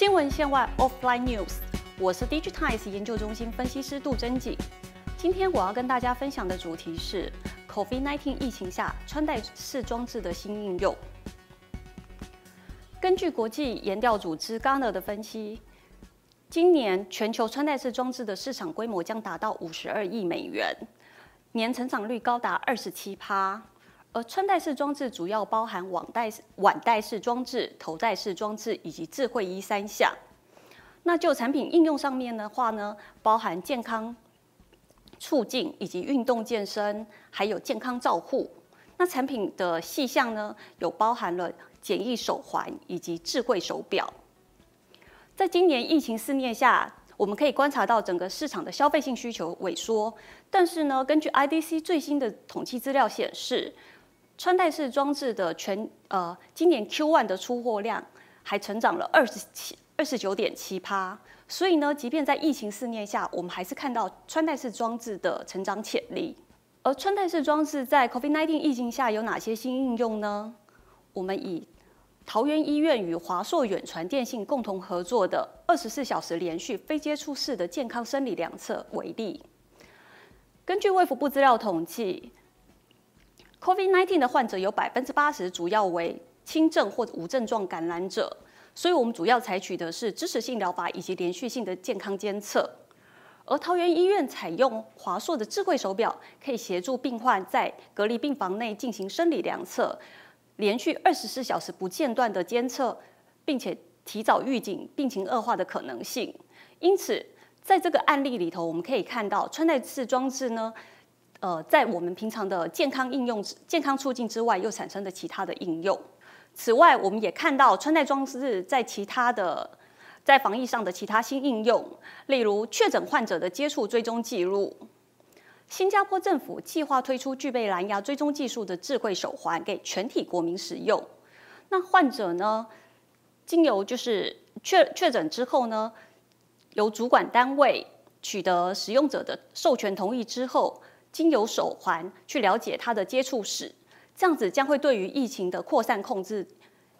新闻线外 Offline News，我是 Digitize 研究中心分析师杜真景。今天我要跟大家分享的主题是 COVID-19 疫情下穿戴式装置的新应用。根据国际研调组织 Gartner 的分析，今年全球穿戴式装置的市场规模将达到五十二亿美元，年成长率高达二十七趴。而穿戴式装置主要包含网戴、腕带式装置、头戴式装置以及智慧衣三项。那就产品应用上面的话呢，包含健康促进以及运动健身，还有健康照护。那产品的细项呢，有包含了简易手环以及智慧手表。在今年疫情肆虐下，我们可以观察到整个市场的消费性需求萎缩。但是呢，根据 IDC 最新的统计资料显示，穿戴式装置的全呃，今年 Q1 的出货量还成长了二十七二十九点七趴，所以呢，即便在疫情肆虐下，我们还是看到穿戴式装置的成长潜力。而穿戴式装置在 COVID-19 疫情下有哪些新应用呢？我们以桃园医院与华硕远传电信共同合作的二十四小时连续非接触式的健康生理量测为例，根据卫福部资料统计。COVID-19 的患者有百分之八十主要为轻症或无症状感染者，所以我们主要采取的是支持性疗法以及连续性的健康监测。而桃园医院采用华硕的智慧手表，可以协助病患在隔离病房内进行生理量测，连续二十四小时不间断的监测，并且提早预警病情恶化的可能性。因此，在这个案例里头，我们可以看到穿戴式装置呢。呃，在我们平常的健康应用、健康促进之外，又产生的其他的应用。此外，我们也看到穿戴装置在其他的在防疫上的其他新应用，例如确诊患者的接触追踪记录。新加坡政府计划推出具备蓝牙追踪技术的智慧手环给全体国民使用。那患者呢，经由就是确确诊之后呢，由主管单位取得使用者的授权同意之后。经由手环去了解它的接触史，这样子将会对于疫情的扩散控制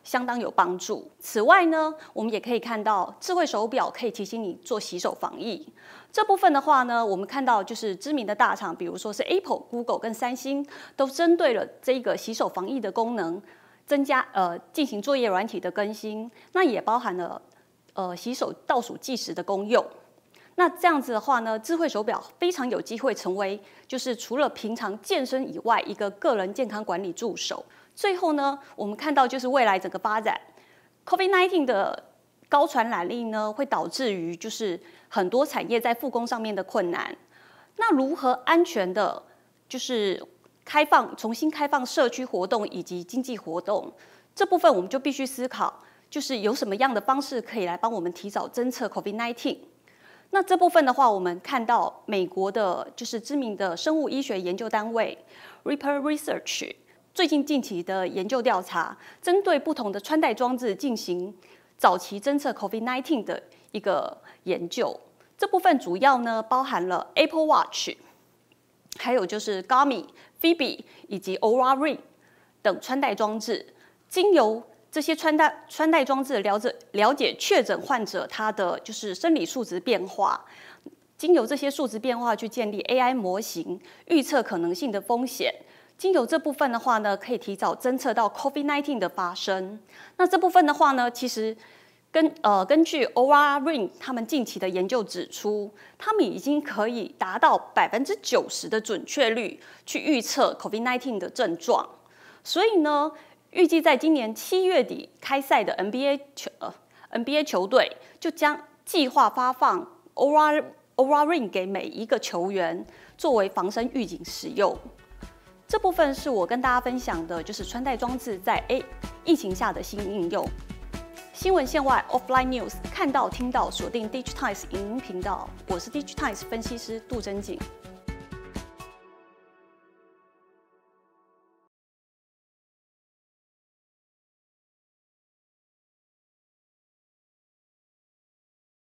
相当有帮助。此外呢，我们也可以看到智慧手表可以提醒你做洗手防疫。这部分的话呢，我们看到就是知名的大厂，比如说是 Apple、Google 跟三星，都针对了这个洗手防疫的功能，增加呃进行作业软体的更新。那也包含了呃洗手倒数计时的功用。那这样子的话呢，智慧手表非常有机会成为，就是除了平常健身以外，一个个人健康管理助手。最后呢，我们看到就是未来整个发展，COVID-19 的高传染力呢，会导致于就是很多产业在复工上面的困难。那如何安全的，就是开放重新开放社区活动以及经济活动这部分，我们就必须思考，就是有什么样的方式可以来帮我们提早侦测 COVID-19。那这部分的话，我们看到美国的就是知名的生物医学研究单位 Ripper Research 最近近期的研究调查，针对不同的穿戴装置进行早期侦测 COVID-19 的一个研究。这部分主要呢包含了 Apple Watch，还有就是 Garmin、Fitbit 以及 Oura Ring 等穿戴装置，经由这些穿戴穿戴装置了解了解确诊患者他的就是生理数值变化，经由这些数值变化去建立 AI 模型，预测可能性的风险。经由这部分的话呢，可以提早侦测到 COVID-19 的发生。那这部分的话呢，其实根呃根据 o r a Ring 他们近期的研究指出，他们已经可以达到百分之九十的准确率去预测 COVID-19 的症状。所以呢。预计在今年七月底开赛的 NBA 球呃 NBA 球队就将计划发放 Oura Oura Ring 给每一个球员作为防身预警使用。这部分是我跟大家分享的，就是穿戴装置在 A 疫情下的新应用。新闻线外 Offline News 看到听到锁定 Digitize 影音频道，我是 Digitize 分析师杜真景。